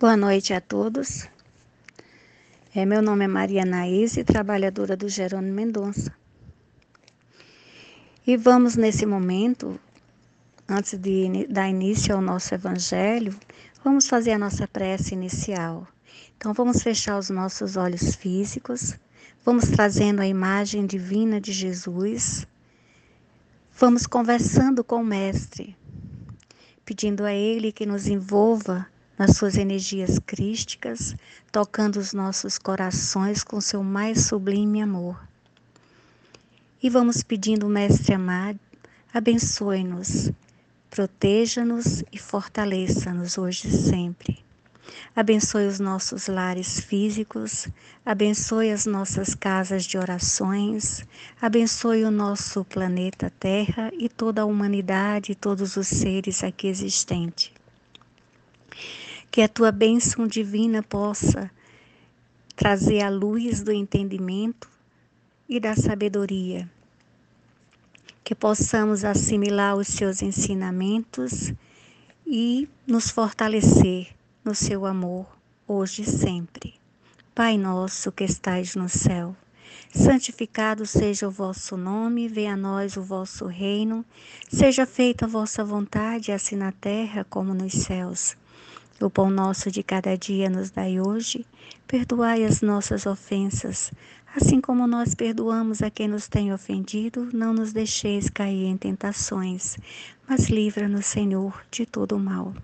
Boa noite a todos. É, meu nome é Maria Naíse, trabalhadora do Jerônimo Mendonça. E vamos nesse momento, antes de dar início ao nosso evangelho, vamos fazer a nossa prece inicial. Então vamos fechar os nossos olhos físicos, vamos trazendo a imagem divina de Jesus, vamos conversando com o Mestre, pedindo a Ele que nos envolva nas suas energias crísticas, tocando os nossos corações com seu mais sublime amor. E vamos pedindo, Mestre amado, abençoe-nos, proteja-nos e fortaleça-nos hoje e sempre. Abençoe os nossos lares físicos, abençoe as nossas casas de orações, abençoe o nosso planeta Terra e toda a humanidade e todos os seres aqui existentes que a tua bênção divina possa trazer a luz do entendimento e da sabedoria, que possamos assimilar os seus ensinamentos e nos fortalecer no seu amor, hoje e sempre. Pai nosso que estais no céu, santificado seja o vosso nome, venha a nós o vosso reino, seja feita a vossa vontade, assim na terra como nos céus. O pão nosso de cada dia nos dai hoje. Perdoai as nossas ofensas, assim como nós perdoamos a quem nos tem ofendido. Não nos deixeis cair em tentações, mas livra-nos, Senhor, de todo mal.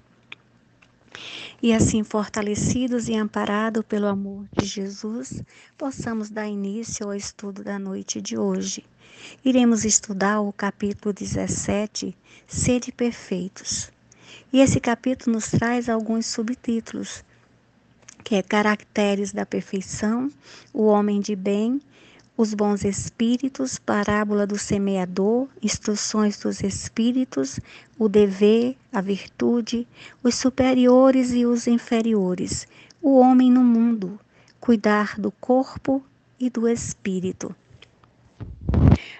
E assim, fortalecidos e amparados pelo amor de Jesus, possamos dar início ao estudo da noite de hoje. Iremos estudar o capítulo 17, Sede Perfeitos. E esse capítulo nos traz alguns subtítulos, que é Caracteres da Perfeição, O Homem de Bem, Os Bons Espíritos, Parábola do Semeador, Instruções dos Espíritos, O Dever, a Virtude, Os Superiores e os Inferiores, O Homem no Mundo, Cuidar do Corpo e do Espírito.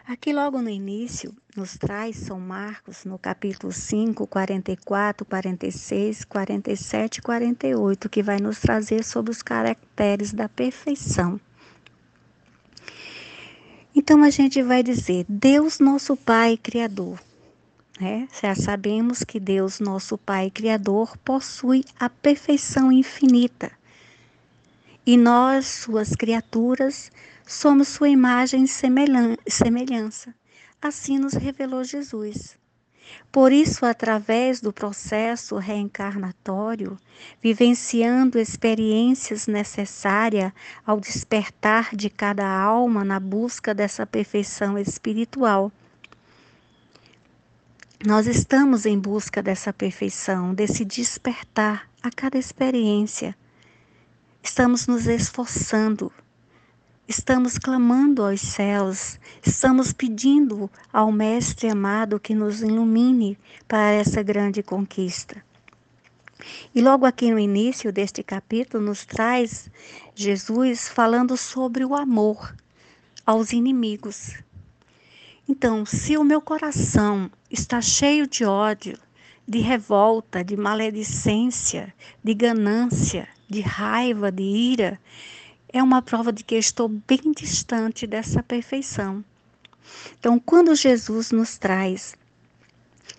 Aqui, logo no início, nos traz São Marcos, no capítulo 5, 44, 46, 47 e 48, que vai nos trazer sobre os caracteres da perfeição. Então, a gente vai dizer: Deus, nosso Pai Criador. Né? Já sabemos que Deus, nosso Pai Criador, possui a perfeição infinita. E nós, suas criaturas, somos sua imagem e semelhança. Assim nos revelou Jesus. Por isso, através do processo reencarnatório, vivenciando experiências necessárias ao despertar de cada alma na busca dessa perfeição espiritual, nós estamos em busca dessa perfeição, desse despertar a cada experiência. Estamos nos esforçando Estamos clamando aos céus, estamos pedindo ao Mestre amado que nos ilumine para essa grande conquista. E logo aqui no início deste capítulo nos traz Jesus falando sobre o amor aos inimigos. Então, se o meu coração está cheio de ódio, de revolta, de maledicência, de ganância, de raiva, de ira, é uma prova de que estou bem distante dessa perfeição. Então, quando Jesus nos traz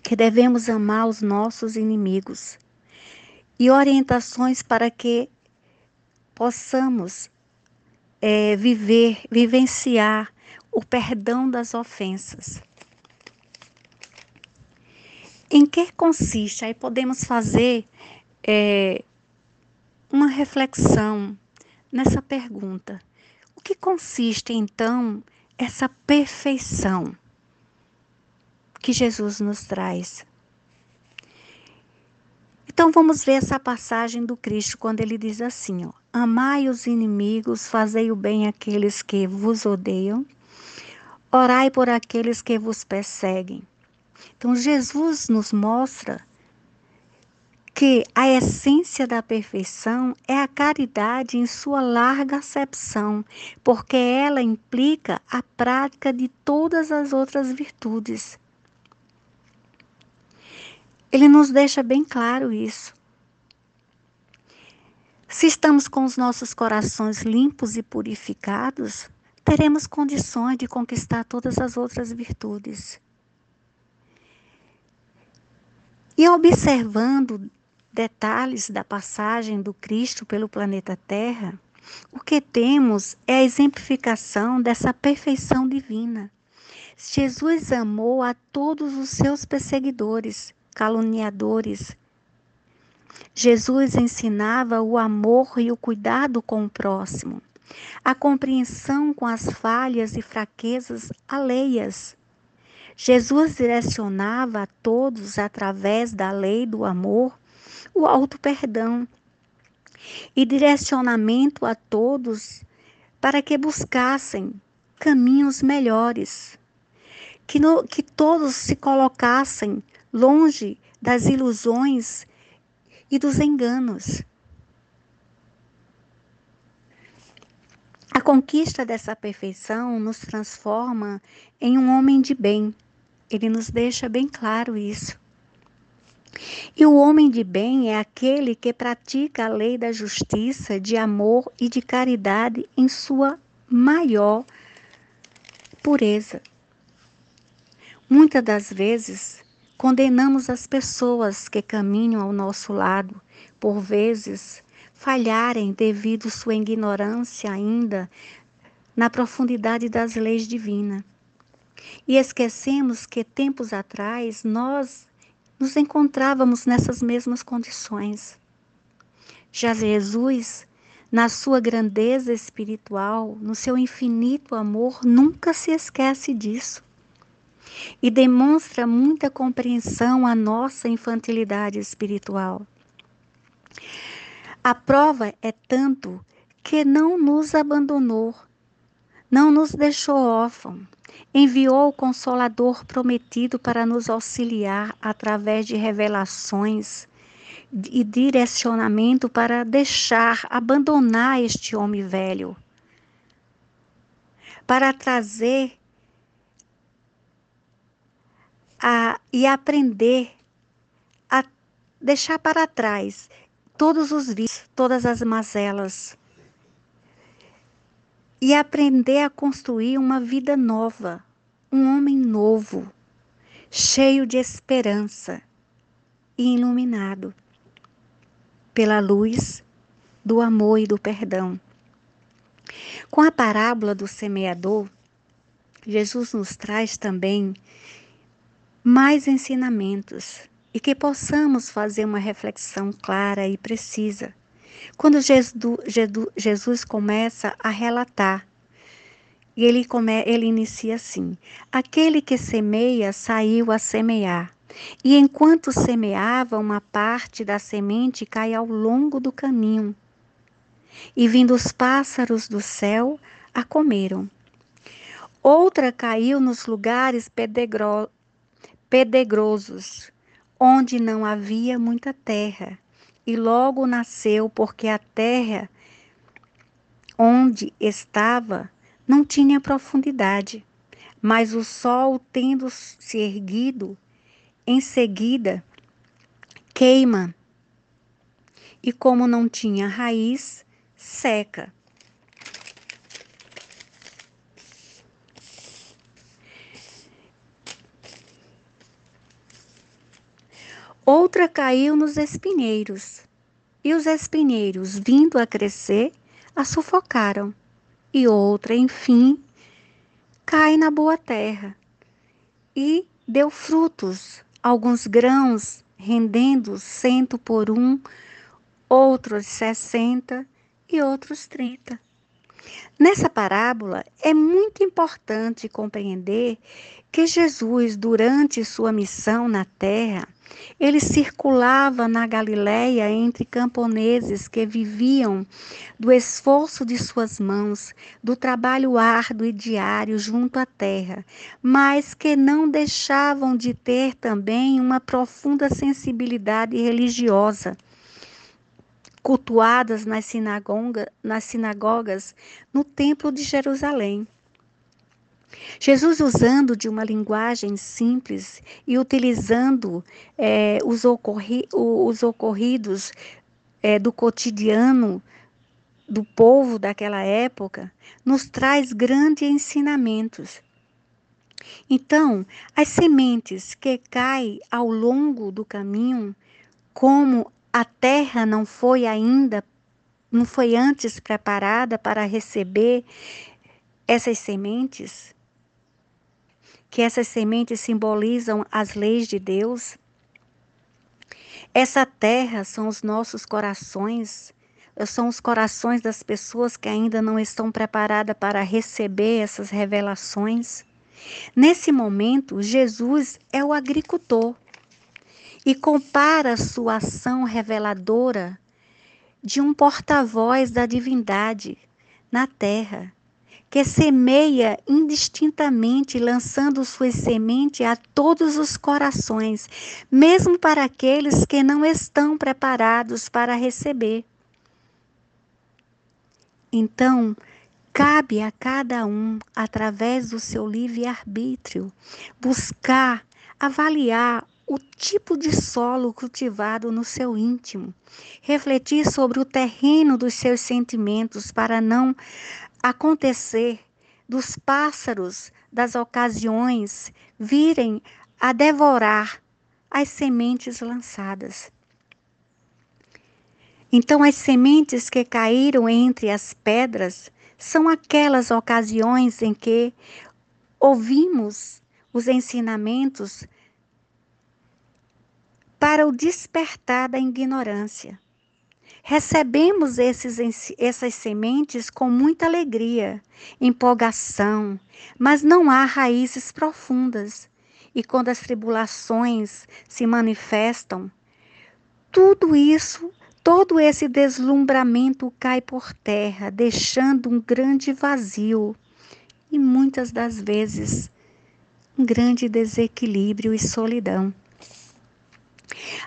que devemos amar os nossos inimigos e orientações para que possamos é, viver, vivenciar o perdão das ofensas. Em que consiste? Aí podemos fazer é, uma reflexão nessa pergunta: o que consiste então essa perfeição que Jesus nos traz? Então vamos ver essa passagem do Cristo quando ele diz assim: ó, Amai os inimigos, fazei o bem àqueles que vos odeiam, orai por aqueles que vos perseguem. Então Jesus nos mostra que a essência da perfeição é a caridade em sua larga acepção, porque ela implica a prática de todas as outras virtudes. Ele nos deixa bem claro isso. Se estamos com os nossos corações limpos e purificados, teremos condições de conquistar todas as outras virtudes. E observando detalhes da passagem do Cristo pelo planeta Terra, o que temos é a exemplificação dessa perfeição divina. Jesus amou a todos os seus perseguidores, caluniadores, Jesus ensinava o amor e o cuidado com o próximo, a compreensão com as falhas e fraquezas alheias. Jesus direcionava a todos, através da lei do amor, o alto perdão e direcionamento a todos para que buscassem caminhos melhores, que, no, que todos se colocassem longe das ilusões e dos enganos. A conquista dessa perfeição nos transforma em um homem de bem. Ele nos deixa bem claro isso. E o homem de bem é aquele que pratica a lei da justiça, de amor e de caridade em sua maior pureza. Muitas das vezes, Condenamos as pessoas que caminham ao nosso lado, por vezes falharem devido sua ignorância ainda na profundidade das leis divinas. E esquecemos que tempos atrás nós nos encontrávamos nessas mesmas condições. Já Jesus, na sua grandeza espiritual, no seu infinito amor, nunca se esquece disso e demonstra muita compreensão à nossa infantilidade espiritual. A prova é tanto que não nos abandonou, não nos deixou órfãos, enviou o Consolador prometido para nos auxiliar através de revelações e direcionamento para deixar, abandonar este homem velho, para trazer a, e aprender a deixar para trás todos os vícios, todas as mazelas e aprender a construir uma vida nova, um homem novo, cheio de esperança e iluminado pela luz do amor e do perdão. Com a parábola do semeador, Jesus nos traz também mais ensinamentos e que possamos fazer uma reflexão clara e precisa. Quando Jesus começa a relatar, ele, come, ele inicia assim: Aquele que semeia saiu a semear. E enquanto semeava, uma parte da semente cai ao longo do caminho. E vindo os pássaros do céu, a comeram. Outra caiu nos lugares pedregos pedregosos, onde não havia muita terra, e logo nasceu, porque a terra onde estava não tinha profundidade. Mas o sol, tendo se erguido, em seguida queima, e como não tinha raiz, seca. Outra caiu nos espinheiros, e os espinheiros, vindo a crescer, a sufocaram. E outra, enfim, cai na boa terra e deu frutos, alguns grãos, rendendo cento por um, outros sessenta e outros trinta. Nessa parábola, é muito importante compreender que Jesus, durante sua missão na terra, ele circulava na Galiléia entre camponeses que viviam do esforço de suas mãos, do trabalho árduo e diário junto à terra, mas que não deixavam de ter também uma profunda sensibilidade religiosa cultuadas nas, sinagoga, nas sinagogas no Templo de Jerusalém. Jesus, usando de uma linguagem simples e utilizando é, os, ocorri, os ocorridos é, do cotidiano do povo daquela época, nos traz grandes ensinamentos. Então, as sementes que caem ao longo do caminho, como a terra não foi ainda, não foi antes preparada para receber essas sementes, que essas sementes simbolizam as leis de Deus. Essa terra são os nossos corações, são os corações das pessoas que ainda não estão preparadas para receber essas revelações. Nesse momento, Jesus é o agricultor e compara sua ação reveladora de um porta-voz da divindade na terra, que semeia indistintamente, lançando suas sementes a todos os corações, mesmo para aqueles que não estão preparados para receber. Então, cabe a cada um, através do seu livre-arbítrio, buscar, avaliar o tipo de solo cultivado no seu íntimo, refletir sobre o terreno dos seus sentimentos para não acontecer dos pássaros das ocasiões virem a devorar as sementes lançadas. Então, as sementes que caíram entre as pedras são aquelas ocasiões em que ouvimos os ensinamentos para o despertar da ignorância. Recebemos esses, essas sementes com muita alegria, empolgação, mas não há raízes profundas. E quando as tribulações se manifestam, tudo isso todo esse deslumbramento cai por terra, deixando um grande vazio e muitas das vezes um grande desequilíbrio e solidão.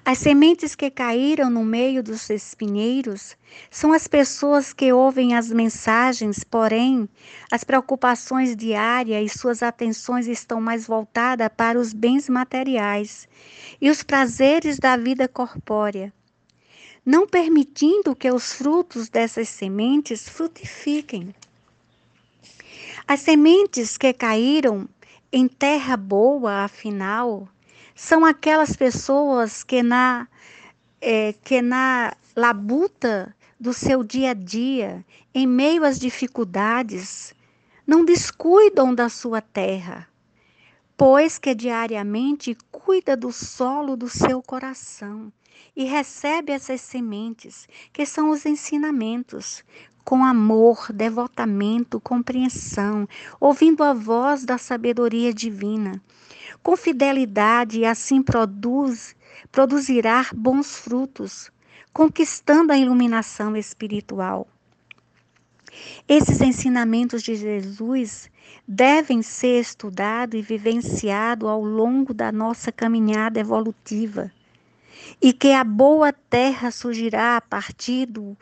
As sementes que caíram no meio dos espinheiros são as pessoas que ouvem as mensagens, porém, as preocupações diárias e suas atenções estão mais voltadas para os bens materiais e os prazeres da vida corpórea não permitindo que os frutos dessas sementes frutifiquem. As sementes que caíram em terra boa, afinal, são aquelas pessoas que na, é, que na labuta do seu dia a dia, em meio às dificuldades, não descuidam da sua terra, pois que diariamente cuida do solo do seu coração e recebe essas sementes, que são os ensinamentos, com amor, devotamento, compreensão, ouvindo a voz da sabedoria divina. Com fidelidade, e assim produz, produzirá bons frutos, conquistando a iluminação espiritual. Esses ensinamentos de Jesus devem ser estudados e vivenciados ao longo da nossa caminhada evolutiva e que a boa terra surgirá a partir do,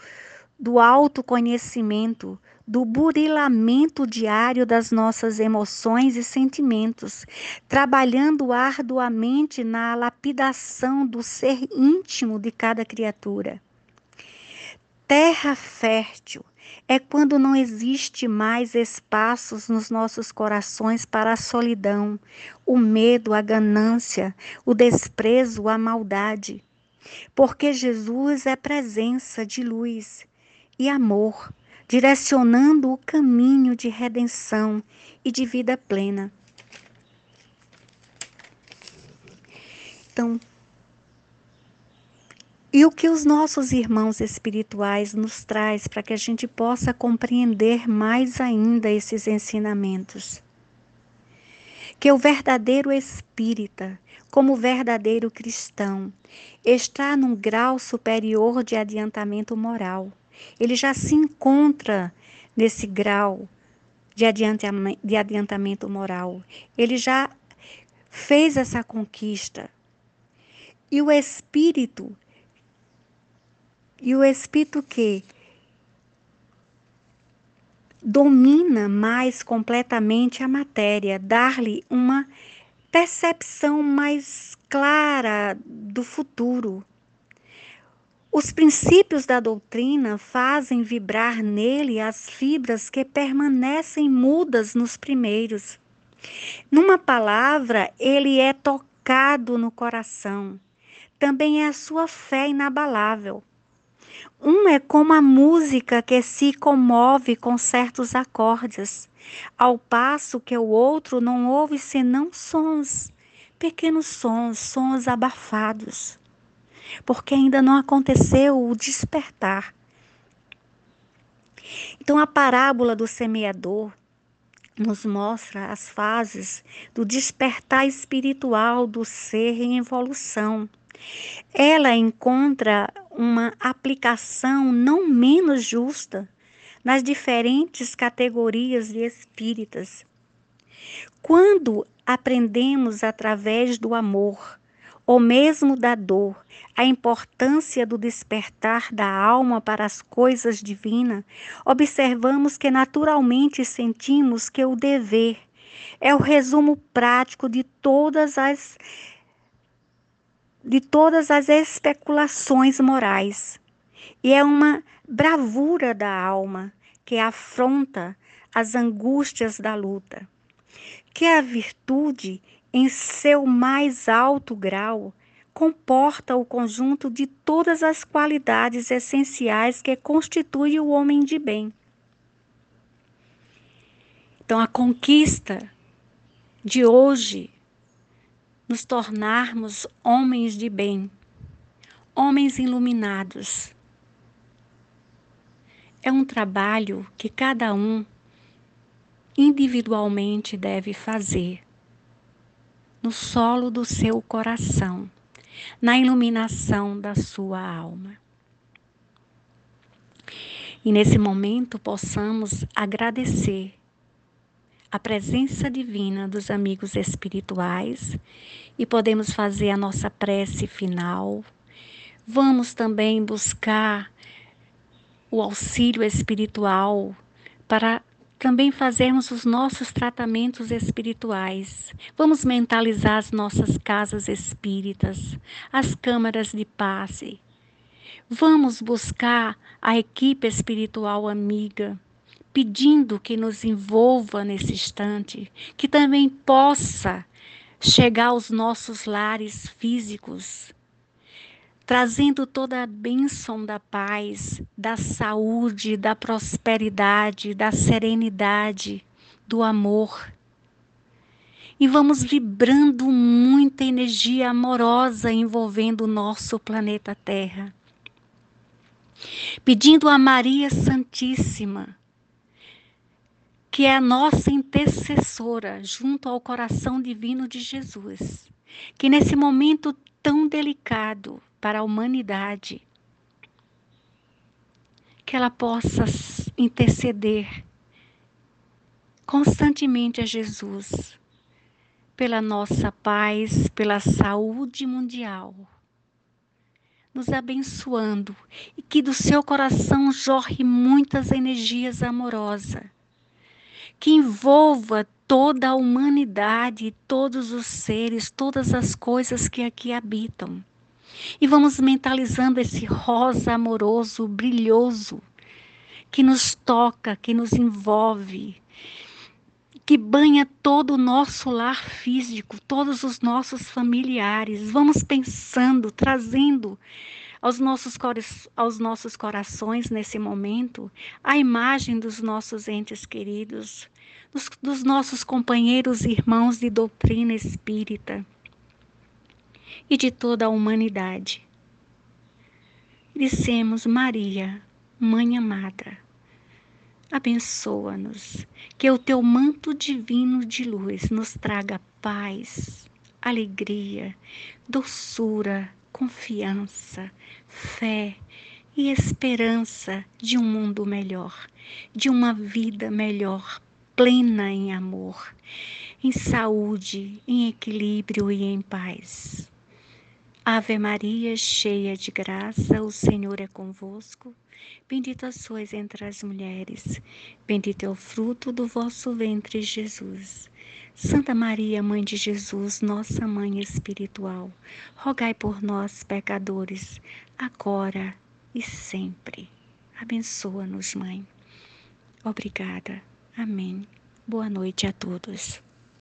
do autoconhecimento, do burilamento diário das nossas emoções e sentimentos, trabalhando arduamente na lapidação do ser íntimo de cada criatura. Terra fértil é quando não existe mais espaços nos nossos corações para a solidão, o medo, a ganância, o desprezo, a maldade. Porque Jesus é presença de luz e amor, direcionando o caminho de redenção e de vida plena. Então, e o que os nossos irmãos espirituais nos traz para que a gente possa compreender mais ainda esses ensinamentos? Que o verdadeiro espírita, como verdadeiro cristão, está num grau superior de adiantamento moral. Ele já se encontra nesse grau de adiantamento, de adiantamento moral. Ele já fez essa conquista. E o espírito e o espírito que domina mais completamente a matéria, dar-lhe uma percepção mais clara do futuro. Os princípios da doutrina fazem vibrar nele as fibras que permanecem mudas nos primeiros. Numa palavra, ele é tocado no coração. Também é a sua fé inabalável. Um é como a música que se comove com certos acordes, ao passo que o outro não ouve senão sons, pequenos sons, sons abafados, porque ainda não aconteceu o despertar. Então, a parábola do semeador nos mostra as fases do despertar espiritual do ser em evolução. Ela encontra uma aplicação não menos justa nas diferentes categorias de espíritas. Quando aprendemos através do amor, ou mesmo da dor, a importância do despertar da alma para as coisas divinas, observamos que naturalmente sentimos que o dever é o resumo prático de todas as de todas as especulações morais e é uma bravura da alma que afronta as angústias da luta. Que a virtude, em seu mais alto grau, comporta o conjunto de todas as qualidades essenciais que constituem o homem de bem. Então, a conquista de hoje, nos tornarmos homens de bem, homens iluminados, é um trabalho que cada um individualmente deve fazer no solo do seu coração, na iluminação da sua alma. E nesse momento possamos agradecer a presença divina dos amigos espirituais e podemos fazer a nossa prece final. Vamos também buscar o auxílio espiritual para também fazermos os nossos tratamentos espirituais. Vamos mentalizar as nossas casas espíritas, as câmaras de passe. Vamos buscar a equipe espiritual amiga, pedindo que nos envolva nesse instante, que também possa chegar aos nossos lares físicos, trazendo toda a bênção da paz, da saúde, da prosperidade, da serenidade, do amor. E vamos vibrando muita energia amorosa envolvendo o nosso planeta Terra. Pedindo a Maria Santíssima, que é a nossa intercessora junto ao coração divino de Jesus, que nesse momento tão delicado para a humanidade, que ela possa interceder constantemente a Jesus pela nossa paz, pela saúde mundial, nos abençoando. E que do seu coração jorre muitas energias amorosas, que envolva toda a humanidade, todos os seres, todas as coisas que aqui habitam. E vamos mentalizando esse rosa amoroso, brilhoso, que nos toca, que nos envolve, que banha todo o nosso lar físico, todos os nossos familiares. Vamos pensando, trazendo aos nossos, aos nossos corações nesse momento a imagem dos nossos entes queridos, dos, dos nossos companheiros e irmãos de doutrina espírita e de toda a humanidade. Dissemos, Maria, Mãe amada, abençoa-nos, que o teu manto divino de luz nos traga paz, alegria, doçura, confiança, fé e esperança de um mundo melhor, de uma vida melhor, plena em amor, em saúde, em equilíbrio e em paz. Ave Maria, cheia de graça, o Senhor é convosco. Bendita sois entre as mulheres, bendito é o fruto do vosso ventre, Jesus. Santa Maria, Mãe de Jesus, nossa Mãe espiritual, rogai por nós, pecadores, agora e sempre. Abençoa-nos, Mãe. Obrigada. Amém. Boa noite a todos.